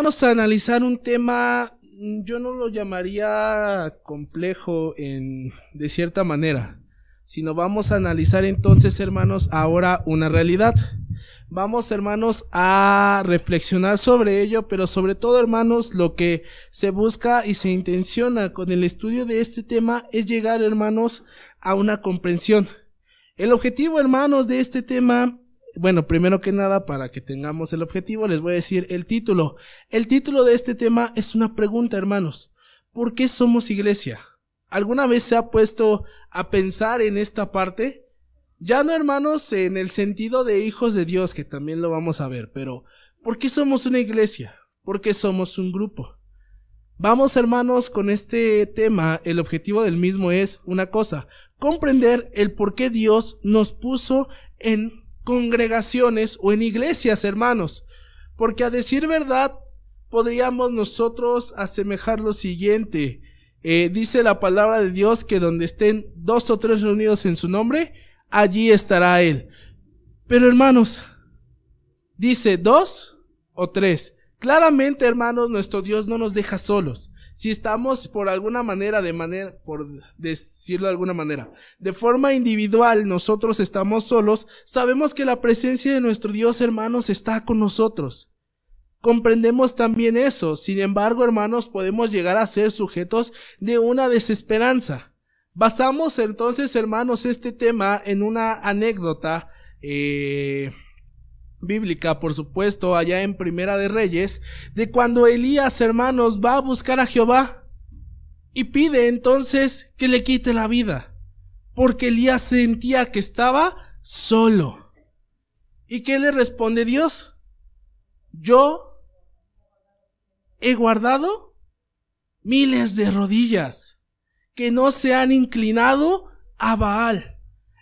hermanos, a analizar un tema, yo no lo llamaría complejo en, de cierta manera, sino vamos a analizar entonces, hermanos, ahora una realidad. Vamos, hermanos, a reflexionar sobre ello, pero sobre todo, hermanos, lo que se busca y se intenciona con el estudio de este tema es llegar, hermanos, a una comprensión. El objetivo, hermanos, de este tema, bueno, primero que nada, para que tengamos el objetivo, les voy a decir el título. El título de este tema es una pregunta, hermanos. ¿Por qué somos iglesia? ¿Alguna vez se ha puesto a pensar en esta parte? Ya no hermanos en el sentido de hijos de Dios, que también lo vamos a ver, pero ¿por qué somos una iglesia? ¿Por qué somos un grupo? Vamos hermanos con este tema, el objetivo del mismo es una cosa, comprender el por qué Dios nos puso en congregaciones o en iglesias hermanos. Porque a decir verdad, podríamos nosotros asemejar lo siguiente. Eh, dice la palabra de Dios que donde estén dos o tres reunidos en su nombre, allí estará Él. Pero hermanos, dice dos o tres. Claramente, hermanos, nuestro Dios no nos deja solos. Si estamos por alguna manera, de manera, por decirlo de alguna manera, de forma individual, nosotros estamos solos, sabemos que la presencia de nuestro Dios, hermanos, está con nosotros. Comprendemos también eso. Sin embargo, hermanos, podemos llegar a ser sujetos de una desesperanza. Basamos entonces, hermanos, este tema en una anécdota eh, bíblica, por supuesto, allá en Primera de Reyes, de cuando Elías, hermanos, va a buscar a Jehová y pide entonces que le quite la vida, porque Elías sentía que estaba solo. ¿Y qué le responde Dios? Yo he guardado miles de rodillas que no se han inclinado a Baal.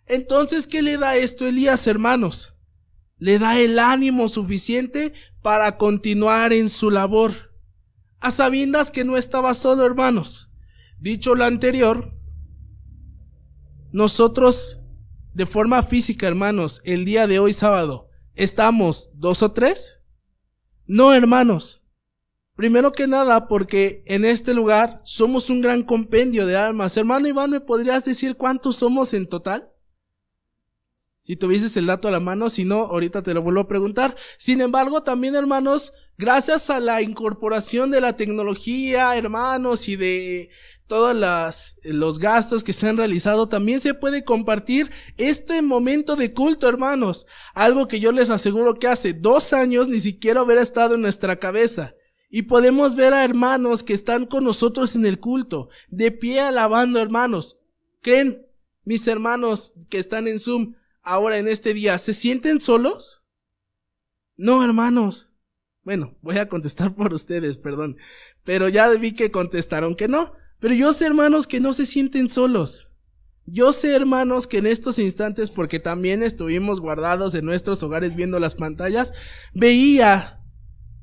Entonces, ¿qué le da esto Elías, hermanos? Le da el ánimo suficiente para continuar en su labor, a sabiendas que no estaba solo, hermanos. Dicho lo anterior, nosotros, de forma física, hermanos, el día de hoy sábado, ¿estamos dos o tres? No, hermanos. Primero que nada, porque en este lugar somos un gran compendio de almas. Hermano Iván, ¿me podrías decir cuántos somos en total? Si tuvieses el dato a la mano, si no, ahorita te lo vuelvo a preguntar. Sin embargo, también hermanos, gracias a la incorporación de la tecnología, hermanos, y de todos los gastos que se han realizado, también se puede compartir este momento de culto, hermanos. Algo que yo les aseguro que hace dos años ni siquiera hubiera estado en nuestra cabeza. Y podemos ver a hermanos que están con nosotros en el culto, de pie alabando hermanos. ¿Creen, mis hermanos que están en Zoom ahora en este día, se sienten solos? No, hermanos. Bueno, voy a contestar por ustedes, perdón. Pero ya vi que contestaron que no. Pero yo sé, hermanos, que no se sienten solos. Yo sé, hermanos, que en estos instantes, porque también estuvimos guardados en nuestros hogares viendo las pantallas, veía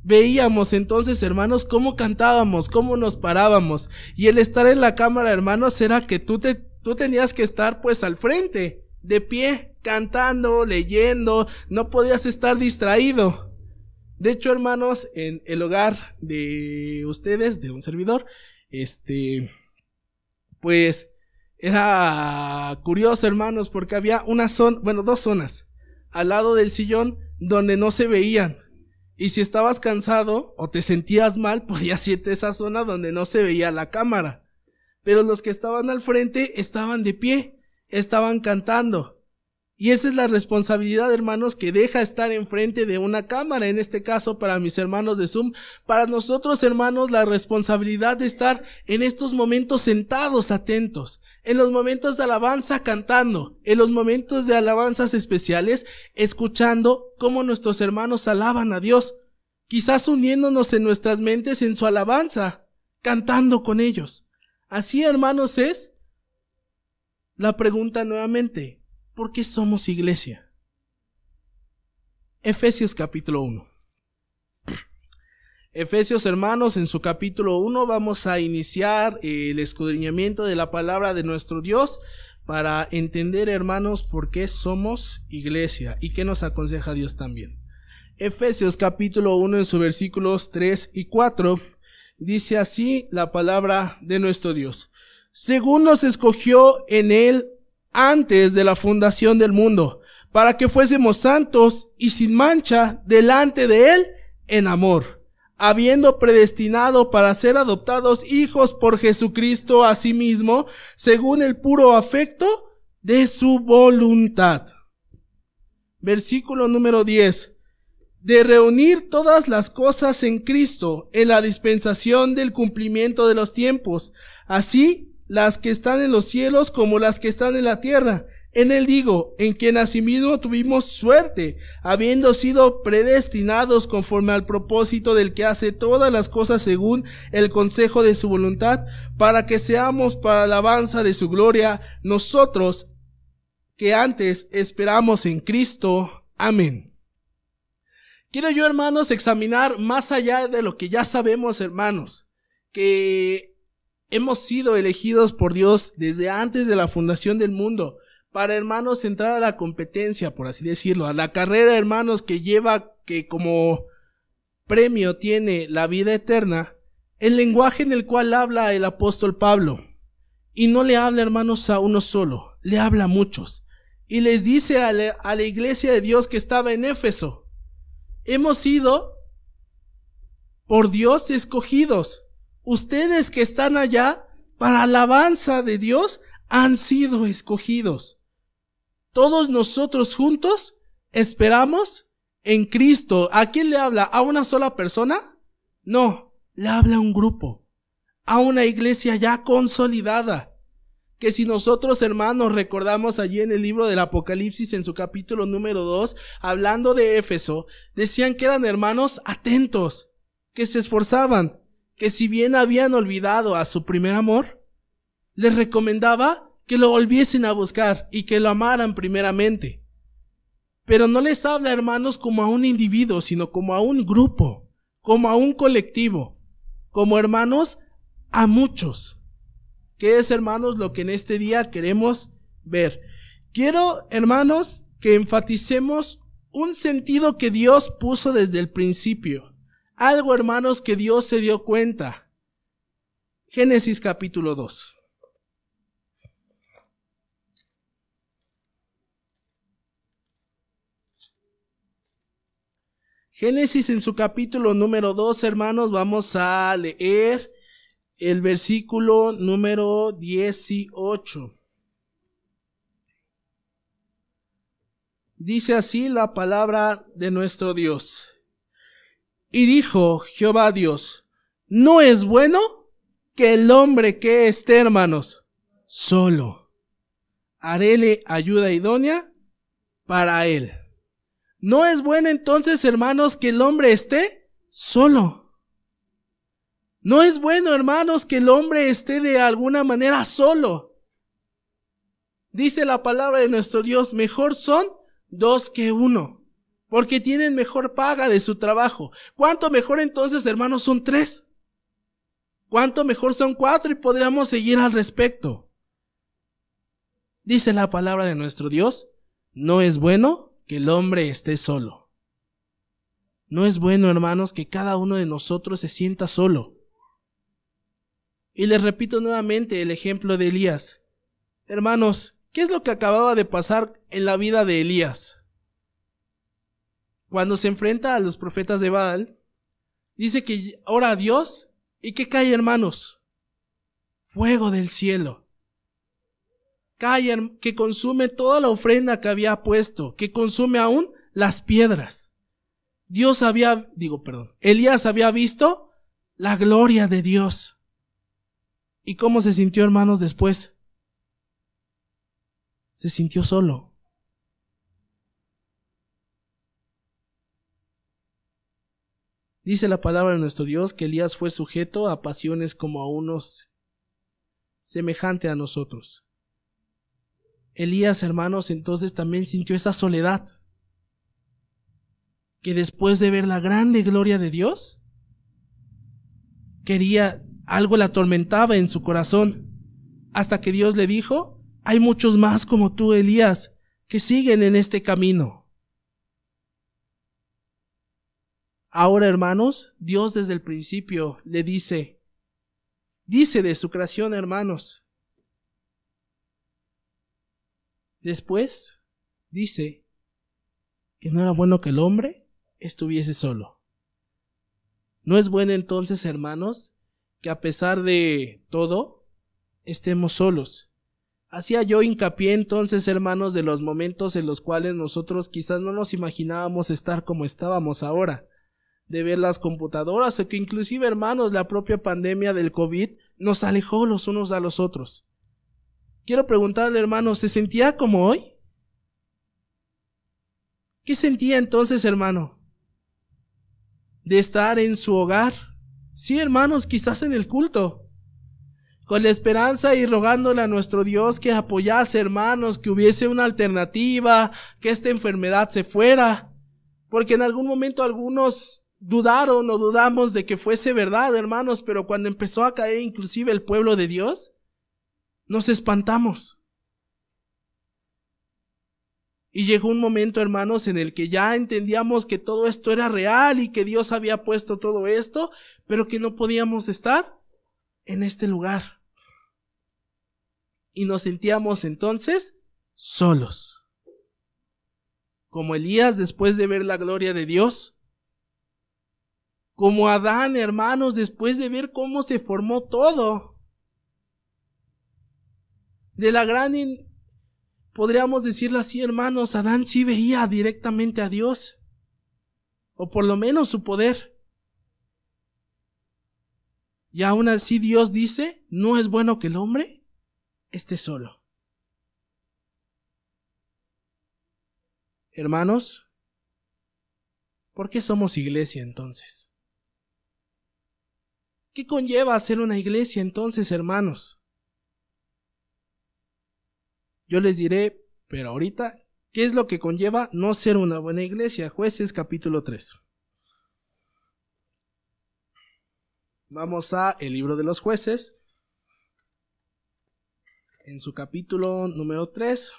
Veíamos entonces, hermanos, cómo cantábamos, cómo nos parábamos. Y el estar en la cámara, hermanos, era que tú te, tú tenías que estar pues al frente, de pie, cantando, leyendo, no podías estar distraído. De hecho, hermanos, en el hogar de ustedes, de un servidor, este, pues, era curioso, hermanos, porque había una zona, bueno, dos zonas, al lado del sillón, donde no se veían y si estabas cansado o te sentías mal, podías irte a esa zona donde no se veía la cámara. Pero los que estaban al frente estaban de pie, estaban cantando. Y esa es la responsabilidad, hermanos, que deja estar enfrente de una cámara, en este caso para mis hermanos de Zoom. Para nosotros, hermanos, la responsabilidad de estar en estos momentos sentados, atentos, en los momentos de alabanza cantando, en los momentos de alabanzas especiales, escuchando cómo nuestros hermanos alaban a Dios, quizás uniéndonos en nuestras mentes en su alabanza, cantando con ellos. Así, hermanos, es la pregunta nuevamente, ¿por qué somos iglesia? Efesios capítulo 1. Efesios hermanos, en su capítulo 1 vamos a iniciar el escudriñamiento de la palabra de nuestro Dios para entender hermanos por qué somos iglesia y qué nos aconseja Dios también. Efesios capítulo 1 en sus versículos 3 y 4 dice así la palabra de nuestro Dios. Según nos escogió en él antes de la fundación del mundo, para que fuésemos santos y sin mancha delante de él en amor, habiendo predestinado para ser adoptados hijos por Jesucristo a sí mismo, según el puro afecto de su voluntad. Versículo número 10 de reunir todas las cosas en Cristo en la dispensación del cumplimiento de los tiempos, así las que están en los cielos como las que están en la tierra. En él digo, en quien asimismo tuvimos suerte, habiendo sido predestinados conforme al propósito del que hace todas las cosas según el consejo de su voluntad, para que seamos para la alabanza de su gloria, nosotros que antes esperamos en Cristo. Amén. Quiero yo, hermanos, examinar más allá de lo que ya sabemos, hermanos, que hemos sido elegidos por Dios desde antes de la fundación del mundo para, hermanos, entrar a la competencia, por así decirlo, a la carrera, hermanos, que lleva, que como premio tiene la vida eterna, el lenguaje en el cual habla el apóstol Pablo. Y no le habla, hermanos, a uno solo, le habla a muchos. Y les dice a la, a la iglesia de Dios que estaba en Éfeso, hemos sido por Dios escogidos. Ustedes que están allá, para alabanza de Dios, han sido escogidos. Todos nosotros juntos esperamos en Cristo. ¿A quién le habla? ¿A una sola persona? No, le habla a un grupo, a una iglesia ya consolidada que si nosotros hermanos recordamos allí en el libro del Apocalipsis en su capítulo número 2, hablando de Éfeso, decían que eran hermanos atentos, que se esforzaban, que si bien habían olvidado a su primer amor, les recomendaba que lo volviesen a buscar y que lo amaran primeramente. Pero no les habla hermanos como a un individuo, sino como a un grupo, como a un colectivo, como hermanos a muchos. ¿Qué es, hermanos, lo que en este día queremos ver? Quiero, hermanos, que enfaticemos un sentido que Dios puso desde el principio. Algo, hermanos, que Dios se dio cuenta. Génesis capítulo 2. Génesis en su capítulo número 2, hermanos, vamos a leer el versículo número 18. Dice así la palabra de nuestro Dios. Y dijo Jehová Dios, no es bueno que el hombre que esté, hermanos, solo. Haréle ayuda idónea para él. No es bueno entonces, hermanos, que el hombre esté solo. No es bueno, hermanos, que el hombre esté de alguna manera solo. Dice la palabra de nuestro Dios, mejor son dos que uno, porque tienen mejor paga de su trabajo. ¿Cuánto mejor entonces, hermanos, son tres? ¿Cuánto mejor son cuatro? Y podríamos seguir al respecto. Dice la palabra de nuestro Dios, no es bueno que el hombre esté solo. No es bueno, hermanos, que cada uno de nosotros se sienta solo. Y les repito nuevamente el ejemplo de Elías. Hermanos, ¿qué es lo que acababa de pasar en la vida de Elías? Cuando se enfrenta a los profetas de Baal, dice que ora a Dios y que cae, hermanos, fuego del cielo. Cae, que consume toda la ofrenda que había puesto, que consume aún las piedras. Dios había, digo, perdón, Elías había visto la gloria de Dios. ¿Y cómo se sintió, hermanos, después? Se sintió solo. Dice la palabra de nuestro Dios que Elías fue sujeto a pasiones como a unos semejante a nosotros. Elías, hermanos, entonces también sintió esa soledad. Que después de ver la grande gloria de Dios, quería algo le atormentaba en su corazón, hasta que Dios le dijo, hay muchos más como tú, Elías, que siguen en este camino. Ahora, hermanos, Dios desde el principio le dice, dice de su creación, hermanos. Después dice que no era bueno que el hombre estuviese solo. No es bueno entonces, hermanos, que a pesar de todo, estemos solos. Hacía yo hincapié entonces, hermanos, de los momentos en los cuales nosotros quizás no nos imaginábamos estar como estábamos ahora de ver las computadoras o que inclusive hermanos la propia pandemia del COVID nos alejó los unos a los otros. Quiero preguntarle hermano, ¿se sentía como hoy? ¿Qué sentía entonces hermano? De estar en su hogar. Sí hermanos, quizás en el culto. Con la esperanza y rogándole a nuestro Dios que apoyase hermanos, que hubiese una alternativa, que esta enfermedad se fuera. Porque en algún momento algunos dudaron o dudamos de que fuese verdad, hermanos, pero cuando empezó a caer inclusive el pueblo de Dios, nos espantamos. Y llegó un momento, hermanos, en el que ya entendíamos que todo esto era real y que Dios había puesto todo esto, pero que no podíamos estar en este lugar. Y nos sentíamos entonces solos. Como Elías después de ver la gloria de Dios, como Adán, hermanos, después de ver cómo se formó todo. De la gran, podríamos decirlo así, hermanos, Adán sí veía directamente a Dios, o por lo menos su poder. Y aún así Dios dice, no es bueno que el hombre esté solo. Hermanos, ¿por qué somos iglesia entonces? ¿Qué conlleva ser una iglesia entonces, hermanos? Yo les diré, pero ahorita, ¿qué es lo que conlleva no ser una buena iglesia? Jueces capítulo 3. Vamos a el libro de los jueces. En su capítulo número 3.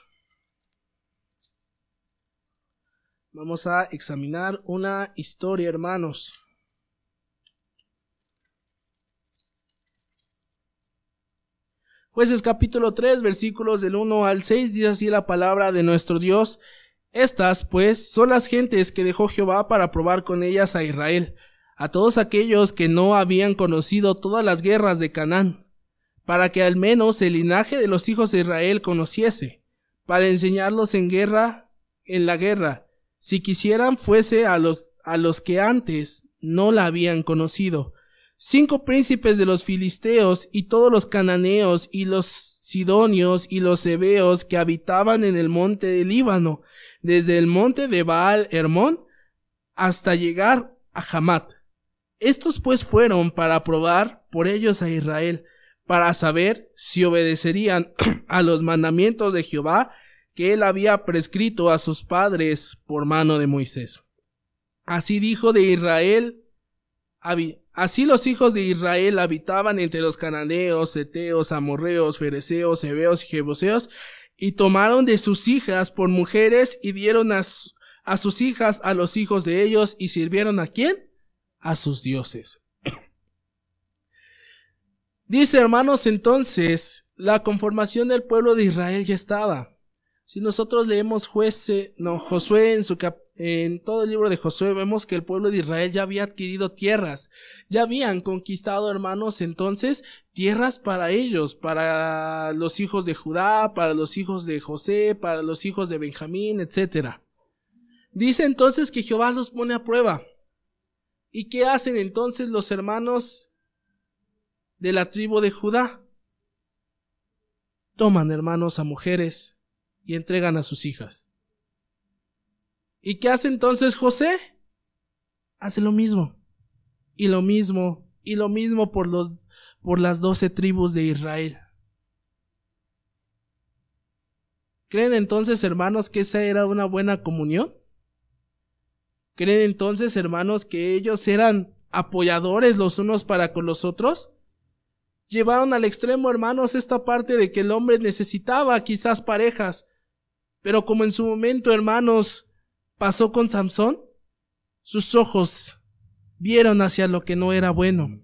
Vamos a examinar una historia, hermanos. Jueces capítulo 3 versículos del 1 al 6 dice así la palabra de nuestro Dios. Estas, pues, son las gentes que dejó Jehová para probar con ellas a Israel, a todos aquellos que no habían conocido todas las guerras de Canaán, para que al menos el linaje de los hijos de Israel conociese, para enseñarlos en guerra, en la guerra, si quisieran fuese a los, a los que antes no la habían conocido, cinco príncipes de los filisteos y todos los cananeos y los sidonios y los hebeos que habitaban en el monte del Líbano, desde el monte de Baal Hermón hasta llegar a Hamat. Estos pues fueron para probar por ellos a Israel, para saber si obedecerían a los mandamientos de Jehová que él había prescrito a sus padres por mano de Moisés. Así dijo de Israel Así los hijos de Israel habitaban entre los cananeos, eteos, amorreos, fereceos, hebeos y jebuseos, y tomaron de sus hijas por mujeres y dieron a, a sus hijas a los hijos de ellos y sirvieron a quién? A sus dioses. Dice hermanos entonces, la conformación del pueblo de Israel ya estaba. Si nosotros leemos jueces, no, Josué en su cap en todo el libro de Josué vemos que el pueblo de Israel ya había adquirido tierras, ya habían conquistado, hermanos, entonces tierras para ellos, para los hijos de Judá, para los hijos de José, para los hijos de Benjamín, etc. Dice entonces que Jehová los pone a prueba. ¿Y qué hacen entonces los hermanos de la tribu de Judá? Toman, hermanos, a mujeres y entregan a sus hijas. ¿Y qué hace entonces José? Hace lo mismo. Y lo mismo, y lo mismo por los, por las doce tribus de Israel. ¿Creen entonces, hermanos, que esa era una buena comunión? ¿Creen entonces, hermanos, que ellos eran apoyadores los unos para con los otros? Llevaron al extremo, hermanos, esta parte de que el hombre necesitaba quizás parejas, pero como en su momento, hermanos, pasó con Samson? Sus ojos vieron hacia lo que no era bueno.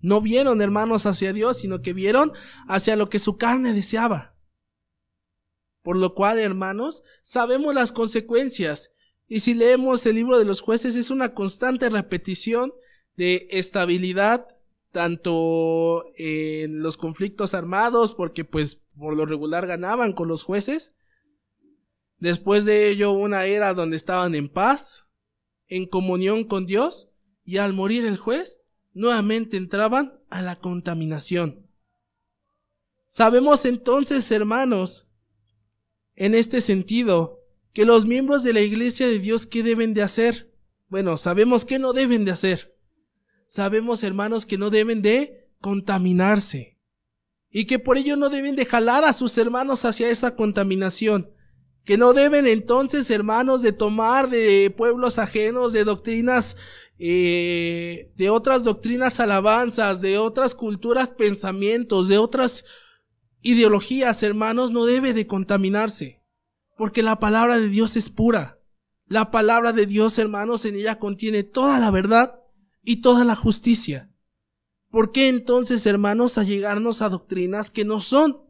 No vieron, hermanos, hacia Dios, sino que vieron hacia lo que su carne deseaba. Por lo cual, hermanos, sabemos las consecuencias. Y si leemos el libro de los jueces, es una constante repetición de estabilidad, tanto en los conflictos armados, porque pues por lo regular ganaban con los jueces. Después de ello, una era donde estaban en paz, en comunión con Dios, y al morir el juez, nuevamente entraban a la contaminación. Sabemos entonces, hermanos, en este sentido, que los miembros de la iglesia de Dios, ¿qué deben de hacer? Bueno, sabemos que no deben de hacer. Sabemos, hermanos, que no deben de contaminarse. Y que por ello no deben de jalar a sus hermanos hacia esa contaminación. Que no deben entonces, hermanos, de tomar de pueblos ajenos, de doctrinas eh, de otras doctrinas alabanzas, de otras culturas pensamientos, de otras ideologías, hermanos, no debe de contaminarse, porque la palabra de Dios es pura. La palabra de Dios, hermanos, en ella contiene toda la verdad y toda la justicia. ¿Por qué entonces, hermanos, allegarnos a doctrinas que no son?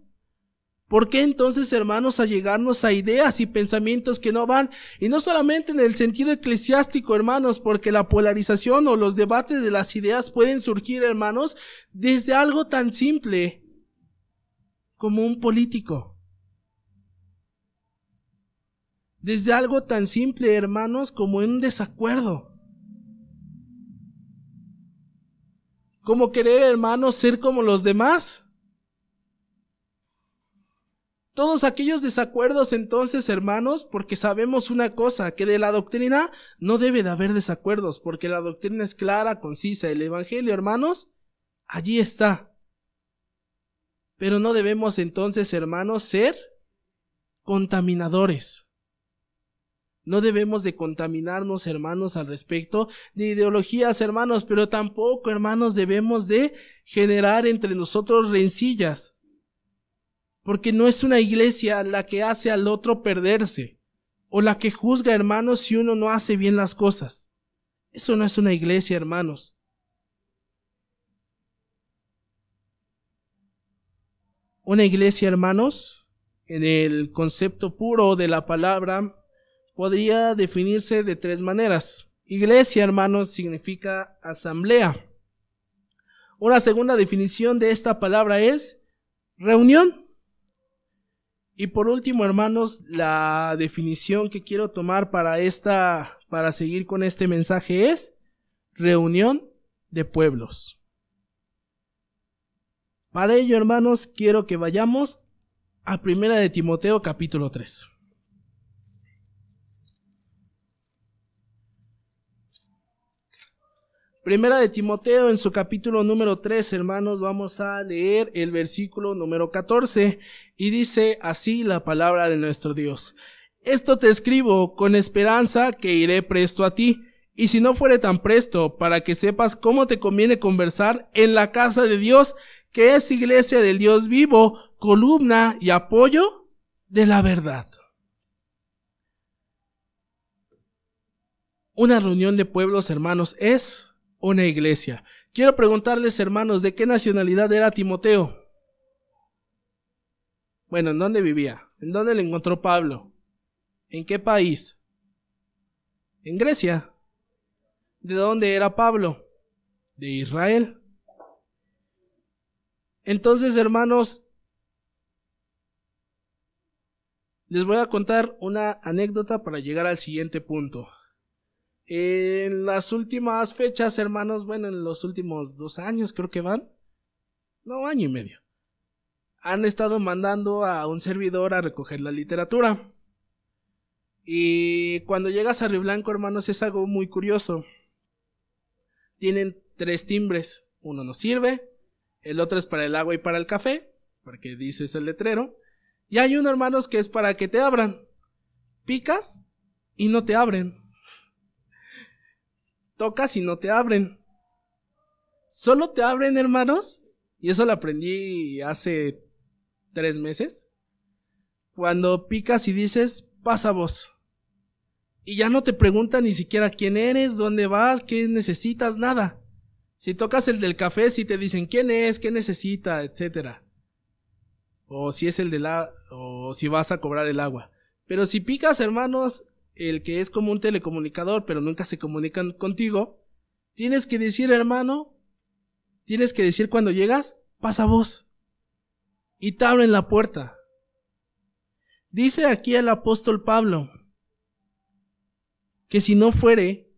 ¿Por qué entonces, hermanos, allegarnos a ideas y pensamientos que no van? Y no solamente en el sentido eclesiástico, hermanos, porque la polarización o los debates de las ideas pueden surgir, hermanos, desde algo tan simple como un político. Desde algo tan simple, hermanos, como un desacuerdo. Como querer, hermanos, ser como los demás. Todos aquellos desacuerdos entonces, hermanos, porque sabemos una cosa, que de la doctrina no debe de haber desacuerdos, porque la doctrina es clara, concisa. El Evangelio, hermanos, allí está. Pero no debemos entonces, hermanos, ser contaminadores. No debemos de contaminarnos, hermanos, al respecto de ideologías, hermanos, pero tampoco, hermanos, debemos de generar entre nosotros rencillas. Porque no es una iglesia la que hace al otro perderse o la que juzga, hermanos, si uno no hace bien las cosas. Eso no es una iglesia, hermanos. Una iglesia, hermanos, en el concepto puro de la palabra, podría definirse de tres maneras. Iglesia, hermanos, significa asamblea. Una segunda definición de esta palabra es reunión. Y por último, hermanos, la definición que quiero tomar para esta, para seguir con este mensaje es reunión de pueblos. Para ello, hermanos, quiero que vayamos a Primera de Timoteo capítulo 3. Primera de Timoteo en su capítulo número 3, hermanos, vamos a leer el versículo número 14 y dice así la palabra de nuestro Dios. Esto te escribo con esperanza que iré presto a ti, y si no fuere tan presto, para que sepas cómo te conviene conversar en la casa de Dios, que es iglesia del Dios vivo, columna y apoyo de la verdad. Una reunión de pueblos hermanos es una iglesia. Quiero preguntarles, hermanos, ¿de qué nacionalidad era Timoteo? Bueno, ¿en dónde vivía? ¿En dónde le encontró Pablo? ¿En qué país? En Grecia. ¿De dónde era Pablo? De Israel. Entonces, hermanos, les voy a contar una anécdota para llegar al siguiente punto. En las últimas fechas, hermanos, bueno, en los últimos dos años creo que van. No, año y medio. Han estado mandando a un servidor a recoger la literatura. Y cuando llegas a Río Blanco, hermanos, es algo muy curioso. Tienen tres timbres. Uno nos sirve, el otro es para el agua y para el café, porque dices el letrero. Y hay uno, hermanos, que es para que te abran. Picas y no te abren tocas y no te abren. Solo te abren, hermanos. Y eso lo aprendí hace tres meses. Cuando picas y dices, pasa vos. Y ya no te preguntan ni siquiera quién eres, dónde vas, qué necesitas, nada. Si tocas el del café, si te dicen quién es, qué necesita, etcétera. O si es el de la, o si vas a cobrar el agua. Pero si picas, hermanos, el que es como un telecomunicador, pero nunca se comunican contigo, tienes que decir, hermano, tienes que decir cuando llegas, pasa vos. Y te abren la puerta. Dice aquí el apóstol Pablo, que si no fuere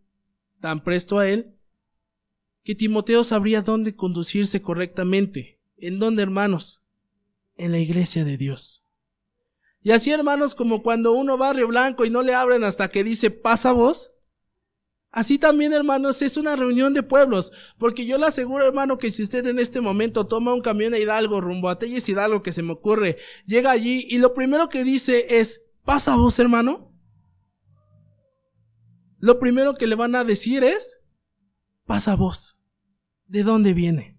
tan presto a él, que Timoteo sabría dónde conducirse correctamente. ¿En dónde, hermanos? En la iglesia de Dios. Y así, hermanos, como cuando uno Río Blanco y no le abren hasta que dice pasa vos. Así también, hermanos, es una reunión de pueblos. Porque yo le aseguro, hermano, que si usted en este momento toma un camión a Hidalgo rumbo a Telles Hidalgo que se me ocurre, llega allí y lo primero que dice es, pasa vos, hermano lo primero que le van a decir es, pasa vos. ¿De dónde viene?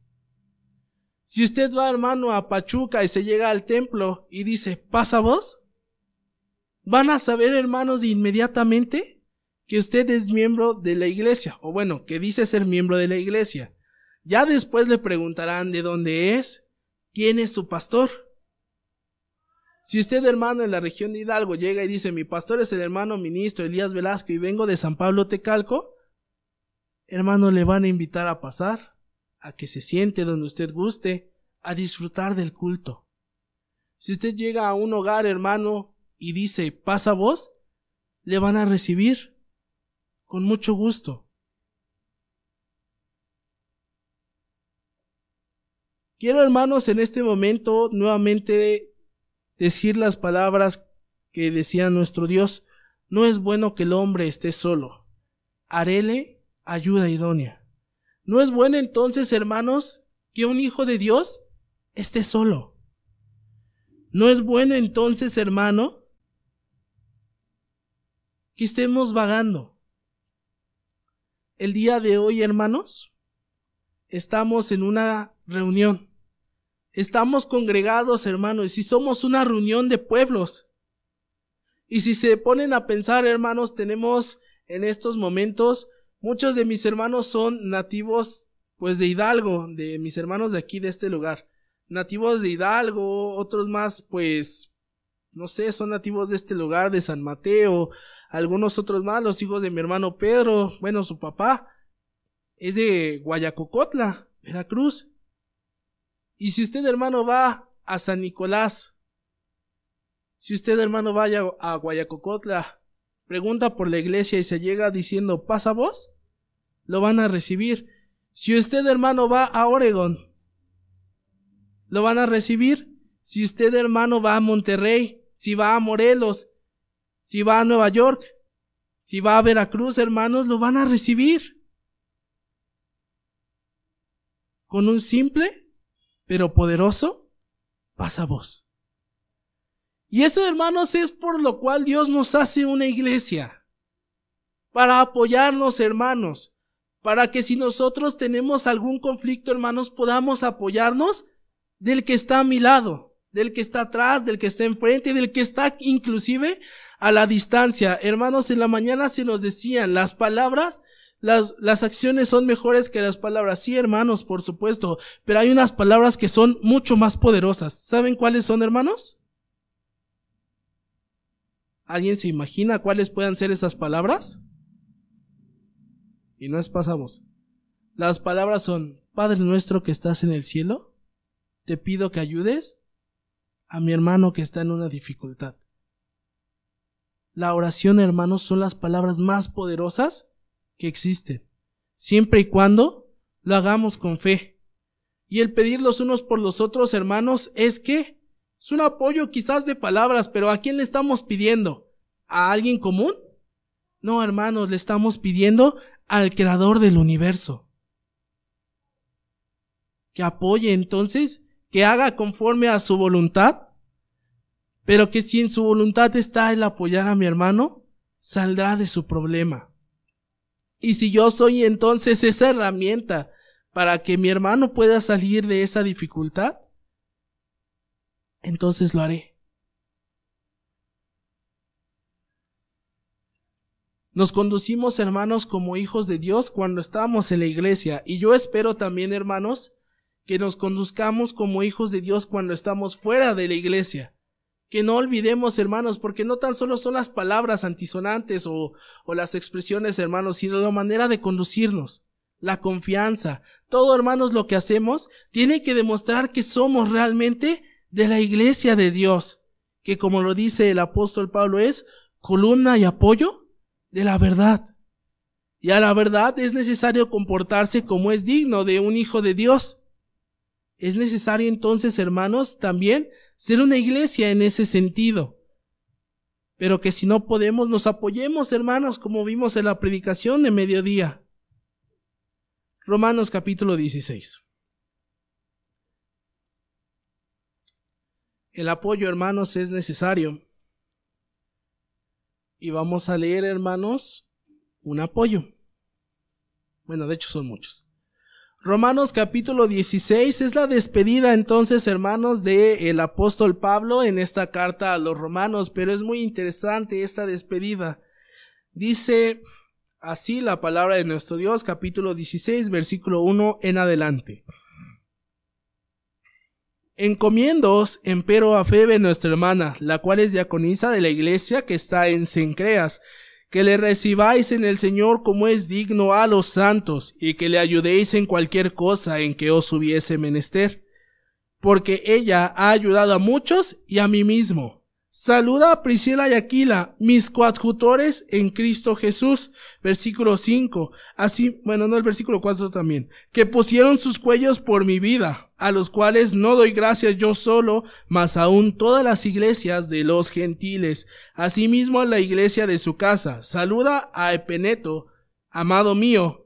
Si usted va, hermano, a Pachuca y se llega al templo y dice, pasa vos, van a saber, hermanos, inmediatamente que usted es miembro de la iglesia, o bueno, que dice ser miembro de la iglesia. Ya después le preguntarán de dónde es, quién es su pastor. Si usted, hermano, en la región de Hidalgo llega y dice, mi pastor es el hermano ministro Elías Velasco y vengo de San Pablo Tecalco, hermano, le van a invitar a pasar, a que se siente donde usted guste, a disfrutar del culto. Si usted llega a un hogar, hermano, y dice, pasa vos, le van a recibir con mucho gusto. Quiero, hermanos, en este momento nuevamente decir las palabras que decía nuestro Dios, no es bueno que el hombre esté solo. Harele ayuda idónea. No es bueno entonces, hermanos, que un hijo de Dios esté solo. No es bueno entonces, hermano, que estemos vagando. El día de hoy, hermanos, estamos en una reunión. Estamos congregados, hermanos, y si somos una reunión de pueblos. Y si se ponen a pensar, hermanos, tenemos en estos momentos, muchos de mis hermanos son nativos, pues de Hidalgo, de mis hermanos de aquí, de este lugar. Nativos de Hidalgo, otros más, pues, no sé, son nativos de este lugar, de San Mateo, algunos otros más, los hijos de mi hermano Pedro, bueno, su papá, es de Guayacocotla, Veracruz. Y si usted, hermano, va a San Nicolás, si usted, hermano, vaya a Guayacocotla, pregunta por la iglesia y se llega diciendo, ¿pasa vos? Lo van a recibir. Si usted, hermano, va a Oregon, lo van a recibir. Si usted, hermano, va a Monterrey, si va a Morelos, si va a Nueva York, si va a Veracruz, hermanos, lo van a recibir. Con un simple pero poderoso, pasa voz. Y eso, hermanos, es por lo cual Dios nos hace una iglesia. Para apoyarnos, hermanos. Para que si nosotros tenemos algún conflicto, hermanos, podamos apoyarnos del que está a mi lado, del que está atrás, del que está enfrente, del que está inclusive a la distancia. Hermanos, en la mañana se nos decían las palabras las, las acciones son mejores que las palabras. Sí, hermanos, por supuesto. Pero hay unas palabras que son mucho más poderosas. ¿Saben cuáles son, hermanos? ¿Alguien se imagina cuáles puedan ser esas palabras? Y no es pasamos. Las palabras son, Padre nuestro que estás en el cielo, te pido que ayudes a mi hermano que está en una dificultad. La oración, hermanos, son las palabras más poderosas que existen, siempre y cuando lo hagamos con fe. Y el pedir los unos por los otros, hermanos, es que es un apoyo quizás de palabras, pero ¿a quién le estamos pidiendo? ¿A alguien común? No, hermanos, le estamos pidiendo al creador del universo. Que apoye entonces, que haga conforme a su voluntad, pero que si en su voluntad está el apoyar a mi hermano, saldrá de su problema. Y si yo soy entonces esa herramienta para que mi hermano pueda salir de esa dificultad, entonces lo haré. Nos conducimos, hermanos, como hijos de Dios cuando estamos en la iglesia. Y yo espero también, hermanos, que nos conduzcamos como hijos de Dios cuando estamos fuera de la iglesia. Que no olvidemos, hermanos, porque no tan solo son las palabras antisonantes o, las expresiones, hermanos, sino la manera de conducirnos, la confianza. Todo, hermanos, lo que hacemos tiene que demostrar que somos realmente de la iglesia de Dios, que como lo dice el apóstol Pablo es columna y apoyo de la verdad. Y a la verdad es necesario comportarse como es digno de un hijo de Dios. Es necesario entonces, hermanos, también ser una iglesia en ese sentido. Pero que si no podemos, nos apoyemos, hermanos, como vimos en la predicación de mediodía. Romanos capítulo 16. El apoyo, hermanos, es necesario. Y vamos a leer, hermanos, un apoyo. Bueno, de hecho son muchos. Romanos capítulo 16 es la despedida entonces, hermanos, de el apóstol Pablo en esta carta a los romanos, pero es muy interesante esta despedida. Dice así la palabra de nuestro Dios, capítulo 16, versículo 1 en adelante. Encomiendoos, empero, a Febe, nuestra hermana, la cual es diaconisa de la iglesia que está en Sencreas, que le recibáis en el Señor como es digno a los santos, y que le ayudéis en cualquier cosa en que os hubiese menester, porque ella ha ayudado a muchos y a mí mismo. Saluda a Priscila y Aquila, mis coadjutores en Cristo Jesús. Versículo 5. Así, bueno, no el versículo 4 también. Que pusieron sus cuellos por mi vida, a los cuales no doy gracias yo solo, mas aún todas las iglesias de los gentiles. Asimismo la iglesia de su casa. Saluda a Epeneto, amado mío,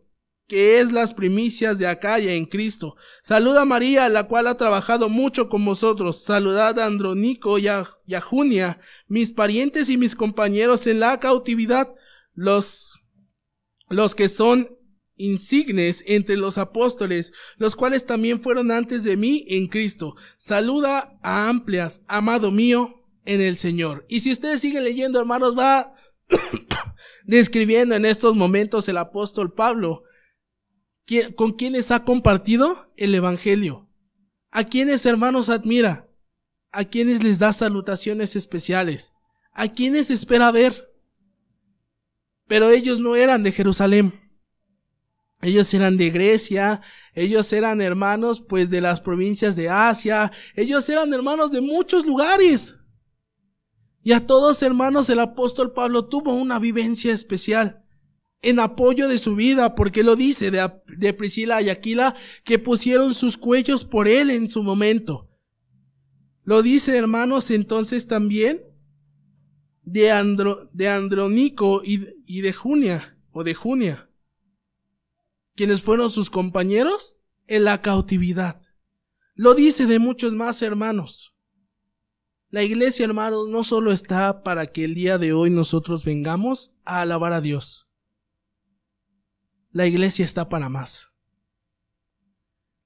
que es las primicias de Acaya en Cristo. Saluda a María, la cual ha trabajado mucho con vosotros. Saludad a Andronico y a, Junia, mis parientes y mis compañeros en la cautividad, los, los que son insignes entre los apóstoles, los cuales también fueron antes de mí en Cristo. Saluda a Amplias, amado mío, en el Señor. Y si ustedes siguen leyendo, hermanos, va describiendo en estos momentos el apóstol Pablo ¿Con quiénes ha compartido el Evangelio? ¿A quiénes hermanos admira? ¿A quiénes les da salutaciones especiales? ¿A quiénes espera ver? Pero ellos no eran de Jerusalén. Ellos eran de Grecia, ellos eran hermanos pues de las provincias de Asia, ellos eran hermanos de muchos lugares. Y a todos hermanos el apóstol Pablo tuvo una vivencia especial en apoyo de su vida, porque lo dice de, Priscila y Aquila, que pusieron sus cuellos por él en su momento. Lo dice, hermanos, entonces también de, Andro, de Andronico y, y de Junia, o de Junia, quienes fueron sus compañeros en la cautividad. Lo dice de muchos más hermanos. La iglesia, hermanos, no solo está para que el día de hoy nosotros vengamos a alabar a Dios la iglesia está para más.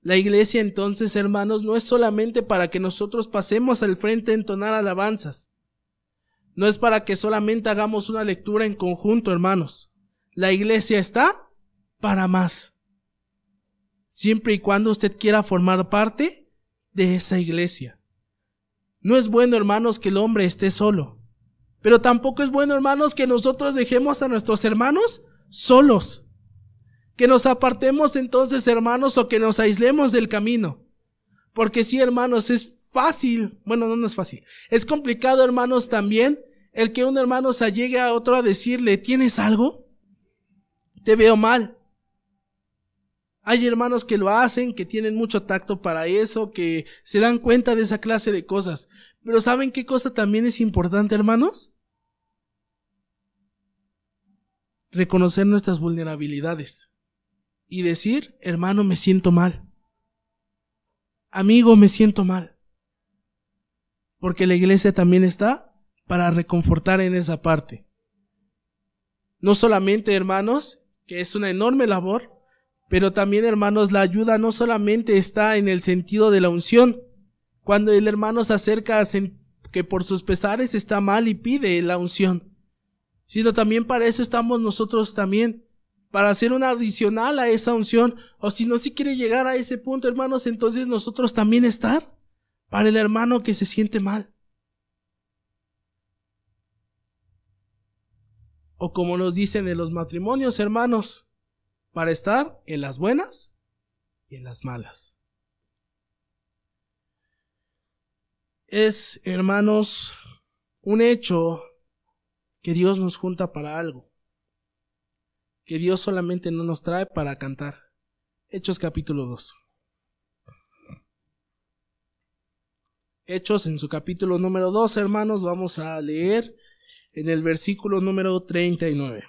La iglesia entonces, hermanos, no es solamente para que nosotros pasemos al frente a entonar alabanzas. No es para que solamente hagamos una lectura en conjunto, hermanos. La iglesia está para más. Siempre y cuando usted quiera formar parte de esa iglesia. No es bueno, hermanos, que el hombre esté solo. Pero tampoco es bueno, hermanos, que nosotros dejemos a nuestros hermanos solos. Que nos apartemos entonces, hermanos, o que nos aislemos del camino. Porque sí, hermanos, es fácil. Bueno, no, no es fácil. Es complicado, hermanos, también el que un hermano se llegue a otro a decirle, ¿tienes algo? Te veo mal. Hay hermanos que lo hacen, que tienen mucho tacto para eso, que se dan cuenta de esa clase de cosas. Pero ¿saben qué cosa también es importante, hermanos? Reconocer nuestras vulnerabilidades y decir, hermano, me siento mal. Amigo, me siento mal. Porque la iglesia también está para reconfortar en esa parte. No solamente, hermanos, que es una enorme labor, pero también, hermanos, la ayuda no solamente está en el sentido de la unción. Cuando el hermano se acerca a que por sus pesares está mal y pide la unción. sino también para eso estamos nosotros también, para hacer una adicional a esa unción, o si no si quiere llegar a ese punto, hermanos, entonces nosotros también estar para el hermano que se siente mal. O como nos dicen en los matrimonios, hermanos, para estar en las buenas y en las malas. Es, hermanos, un hecho que Dios nos junta para algo que Dios solamente no nos trae para cantar. Hechos capítulo 2. Hechos en su capítulo número 2, hermanos, vamos a leer en el versículo número 39.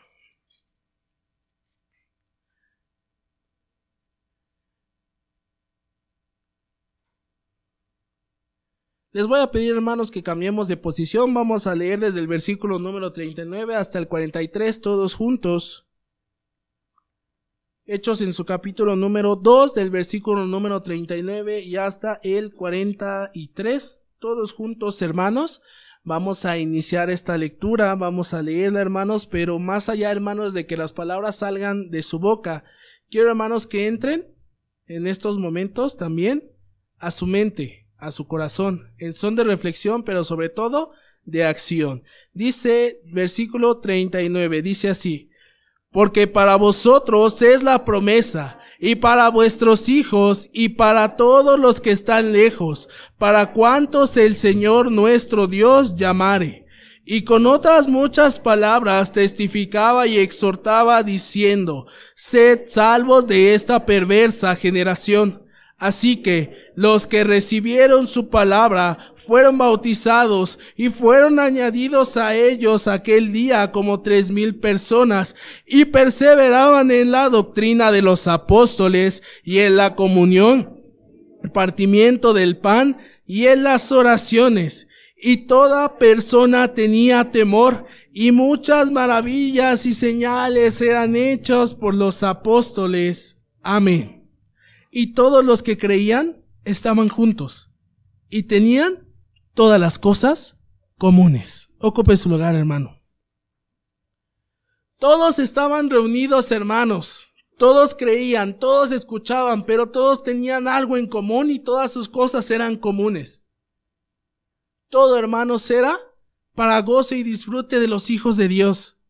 Les voy a pedir, hermanos, que cambiemos de posición. Vamos a leer desde el versículo número 39 hasta el 43, todos juntos. Hechos en su capítulo número 2, del versículo número 39 y hasta el 43. Todos juntos, hermanos. Vamos a iniciar esta lectura, vamos a leerla, hermanos, pero más allá, hermanos, de que las palabras salgan de su boca, quiero, hermanos, que entren en estos momentos también a su mente, a su corazón, en son de reflexión, pero sobre todo de acción. Dice versículo 39, dice así, porque para vosotros es la promesa, y para vuestros hijos, y para todos los que están lejos, para cuantos el Señor nuestro Dios llamare. Y con otras muchas palabras testificaba y exhortaba diciendo, sed salvos de esta perversa generación. Así que los que recibieron su palabra fueron bautizados y fueron añadidos a ellos aquel día como tres mil personas y perseveraban en la doctrina de los apóstoles y en la comunión, el partimiento del pan y en las oraciones. Y toda persona tenía temor y muchas maravillas y señales eran hechos por los apóstoles. Amén. Y todos los que creían estaban juntos y tenían todas las cosas comunes. Ocupe su lugar, hermano. Todos estaban reunidos, hermanos. Todos creían, todos escuchaban, pero todos tenían algo en común y todas sus cosas eran comunes. Todo, hermanos, era para goce y disfrute de los hijos de Dios.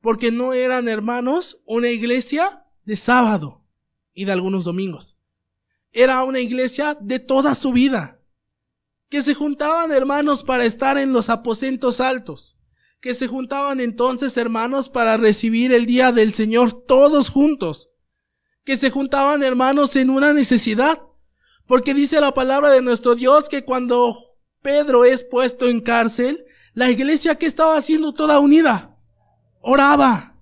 Porque no eran, hermanos, una iglesia de sábado y de algunos domingos. Era una iglesia de toda su vida que se juntaban hermanos para estar en los aposentos altos, que se juntaban entonces hermanos para recibir el día del Señor todos juntos, que se juntaban hermanos en una necesidad, porque dice la palabra de nuestro Dios que cuando Pedro es puesto en cárcel, la iglesia que estaba haciendo toda unida, oraba.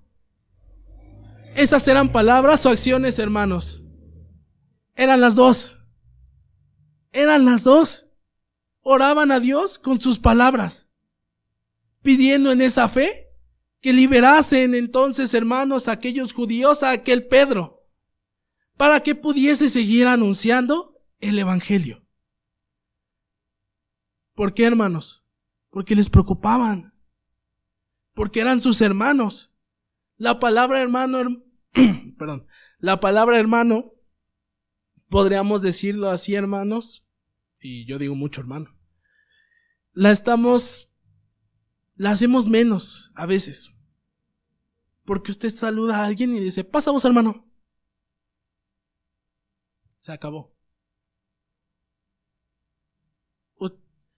Esas eran palabras o acciones, hermanos. Eran las dos. Eran las dos oraban a Dios con sus palabras, pidiendo en esa fe que liberasen entonces, hermanos, a aquellos judíos, a aquel Pedro, para que pudiese seguir anunciando el Evangelio. ¿Por qué, hermanos? Porque les preocupaban, porque eran sus hermanos. La palabra hermano, perdón, la palabra hermano, podríamos decirlo así, hermanos, y yo digo mucho hermano, la estamos, la hacemos menos a veces. Porque usted saluda a alguien y dice, pasamos hermano. Se acabó.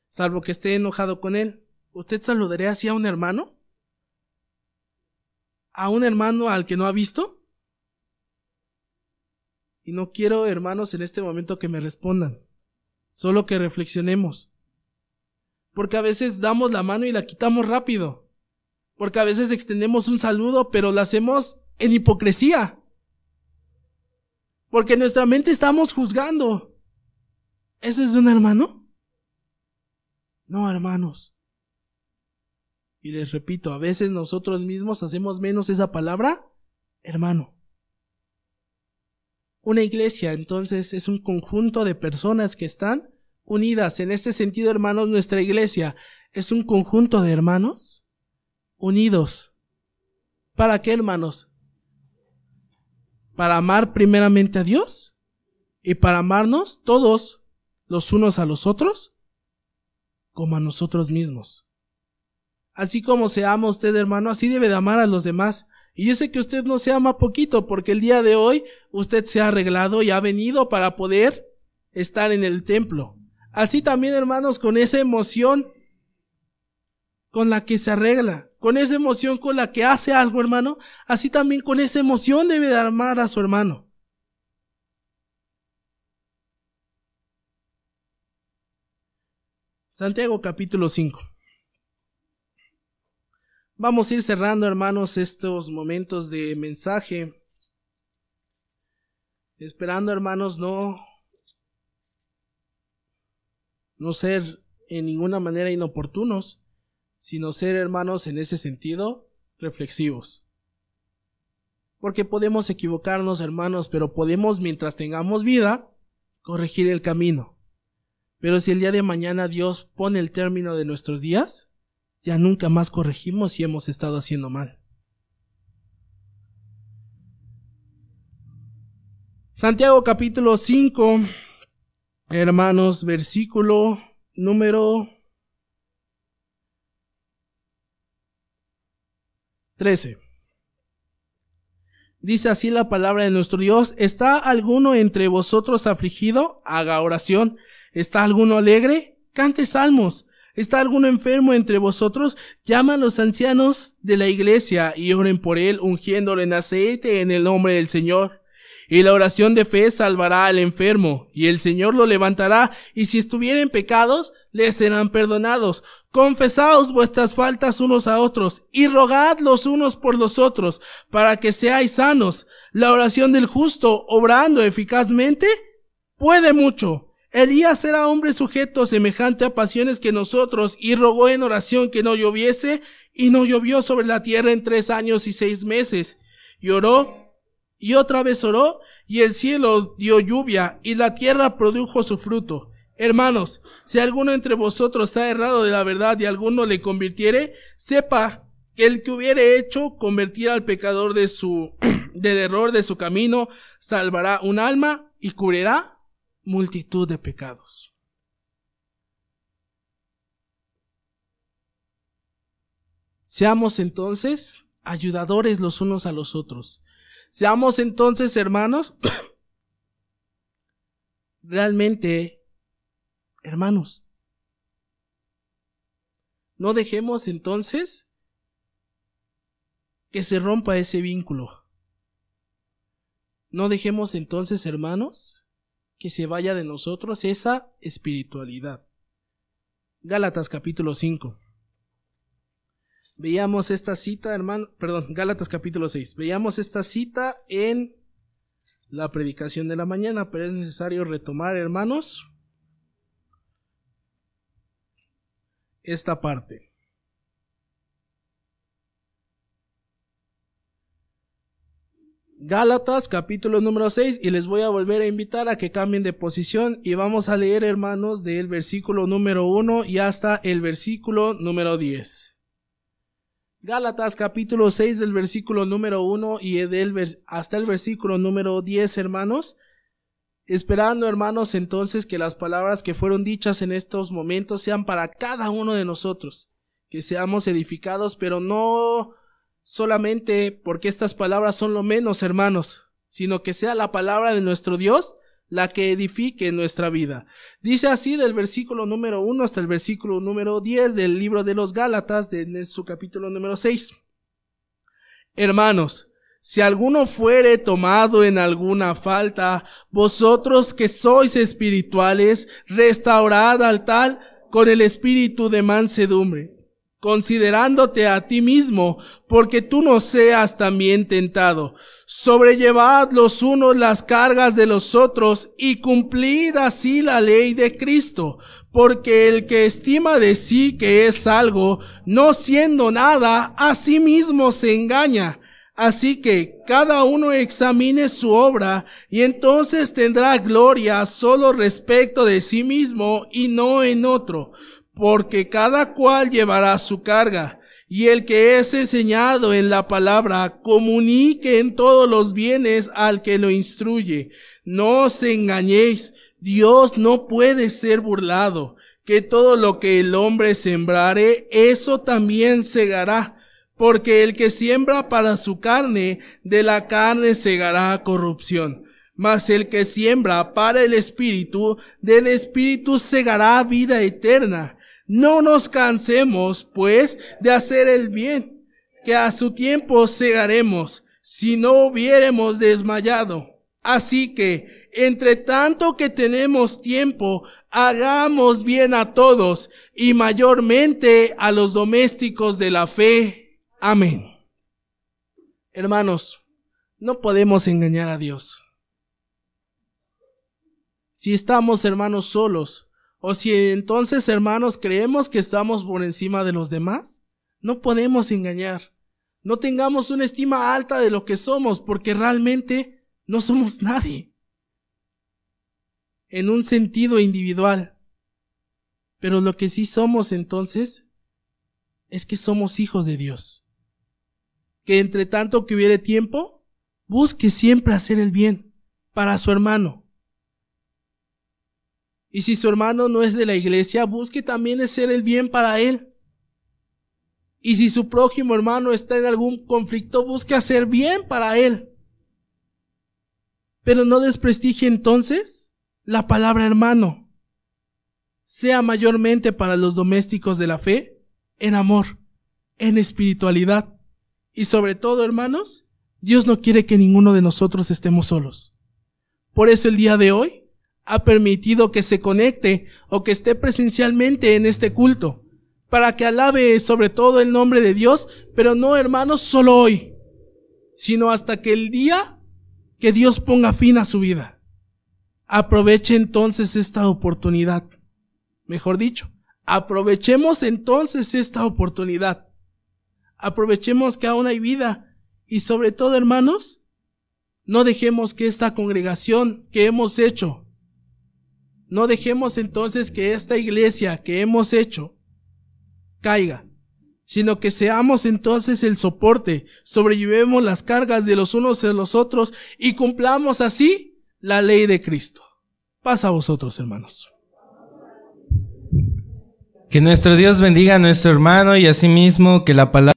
salvo que esté enojado con él, ¿usted saludaría así a un hermano? ¿A un hermano al que no ha visto? Y no quiero, hermanos, en este momento que me respondan. Solo que reflexionemos. Porque a veces damos la mano y la quitamos rápido. Porque a veces extendemos un saludo, pero lo hacemos en hipocresía. Porque en nuestra mente estamos juzgando. ¿Eso es de un hermano? No, hermanos. Y les repito, a veces nosotros mismos hacemos menos esa palabra, hermano. Una iglesia entonces es un conjunto de personas que están unidas. En este sentido, hermanos, nuestra iglesia es un conjunto de hermanos unidos ¿Para qué, hermanos? Para amar primeramente a Dios y para amarnos todos los unos a los otros como a nosotros mismos. Así como se ama usted, hermano, así debe de amar a los demás. Y yo sé que usted no se ama poquito, porque el día de hoy usted se ha arreglado y ha venido para poder estar en el templo. Así también, hermanos, con esa emoción con la que se arregla, con esa emoción con la que hace algo, hermano, así también con esa emoción debe de amar a su hermano. Santiago capítulo 5. Vamos a ir cerrando, hermanos, estos momentos de mensaje. Esperando, hermanos, no no ser en ninguna manera inoportunos, sino ser, hermanos, en ese sentido, reflexivos. Porque podemos equivocarnos, hermanos, pero podemos, mientras tengamos vida, corregir el camino. Pero si el día de mañana Dios pone el término de nuestros días, ya nunca más corregimos si hemos estado haciendo mal. Santiago capítulo 5, hermanos, versículo número 13. Dice así la palabra de nuestro Dios, ¿está alguno entre vosotros afligido? Haga oración. ¿Está alguno alegre? Cante salmos. ¿Está alguno enfermo entre vosotros? Llama a los ancianos de la iglesia y oren por él, ungiéndole en aceite en el nombre del Señor. Y la oración de fe salvará al enfermo, y el Señor lo levantará, y si estuvieren pecados, les serán perdonados. Confesaos vuestras faltas unos a otros, y rogad los unos por los otros, para que seáis sanos. La oración del justo, obrando eficazmente, puede mucho. Elías era hombre sujeto semejante a pasiones que nosotros y rogó en oración que no lloviese y no llovió sobre la tierra en tres años y seis meses. Y oró y otra vez oró y el cielo dio lluvia y la tierra produjo su fruto. Hermanos, si alguno entre vosotros ha errado de la verdad y alguno le convirtiere, sepa que el que hubiere hecho convertir al pecador de su, del error de su camino, salvará un alma y cubrirá multitud de pecados. Seamos entonces ayudadores los unos a los otros. Seamos entonces, hermanos, realmente hermanos. No dejemos entonces que se rompa ese vínculo. No dejemos entonces, hermanos, que se vaya de nosotros esa espiritualidad. Gálatas capítulo 5. Veíamos esta cita, hermano, perdón, Gálatas capítulo 6. Veíamos esta cita en la predicación de la mañana, pero es necesario retomar, hermanos, esta parte. Gálatas capítulo número 6 y les voy a volver a invitar a que cambien de posición y vamos a leer hermanos del versículo número 1 y hasta el versículo número 10. Gálatas capítulo 6 del versículo número 1 y del hasta el versículo número 10 hermanos. Esperando hermanos entonces que las palabras que fueron dichas en estos momentos sean para cada uno de nosotros, que seamos edificados pero no solamente porque estas palabras son lo menos, hermanos, sino que sea la palabra de nuestro Dios la que edifique nuestra vida. Dice así del versículo número 1 hasta el versículo número 10 del libro de los Gálatas, de su capítulo número 6. Hermanos, si alguno fuere tomado en alguna falta, vosotros que sois espirituales, restaurad al tal con el espíritu de mansedumbre considerándote a ti mismo, porque tú no seas también tentado. Sobrellevad los unos las cargas de los otros y cumplid así la ley de Cristo, porque el que estima de sí que es algo, no siendo nada, a sí mismo se engaña. Así que cada uno examine su obra y entonces tendrá gloria solo respecto de sí mismo y no en otro porque cada cual llevará su carga. y el que es enseñado en la palabra comunique en todos los bienes al que lo instruye. No os engañéis, Dios no puede ser burlado, que todo lo que el hombre sembrare, eso también segará. Porque el que siembra para su carne, de la carne segará corrupción. Mas el que siembra para el espíritu, del espíritu segará vida eterna. No nos cansemos, pues, de hacer el bien, que a su tiempo segaremos, si no hubiéremos desmayado. Así que, entre tanto que tenemos tiempo, hagamos bien a todos y mayormente a los domésticos de la fe. Amén. Hermanos, no podemos engañar a Dios. Si estamos, hermanos, solos, o si entonces, hermanos, creemos que estamos por encima de los demás, no podemos engañar. No tengamos una estima alta de lo que somos, porque realmente no somos nadie. En un sentido individual. Pero lo que sí somos entonces es que somos hijos de Dios. Que entre tanto que hubiere tiempo, busque siempre hacer el bien para su hermano, y si su hermano no es de la iglesia, busque también hacer el bien para él. Y si su prójimo hermano está en algún conflicto, busque hacer bien para él. Pero no desprestigie entonces la palabra hermano. Sea mayormente para los domésticos de la fe, en amor, en espiritualidad. Y sobre todo, hermanos, Dios no quiere que ninguno de nosotros estemos solos. Por eso el día de hoy ha permitido que se conecte o que esté presencialmente en este culto, para que alabe sobre todo el nombre de Dios, pero no hermanos solo hoy, sino hasta que el día que Dios ponga fin a su vida. Aproveche entonces esta oportunidad. Mejor dicho, aprovechemos entonces esta oportunidad. Aprovechemos que aún hay vida y sobre todo hermanos, no dejemos que esta congregación que hemos hecho no dejemos entonces que esta iglesia que hemos hecho caiga, sino que seamos entonces el soporte, sobrellevemos las cargas de los unos de los otros y cumplamos así la ley de Cristo. Pasa a vosotros, hermanos. Que nuestro Dios bendiga a nuestro hermano y asimismo que la palabra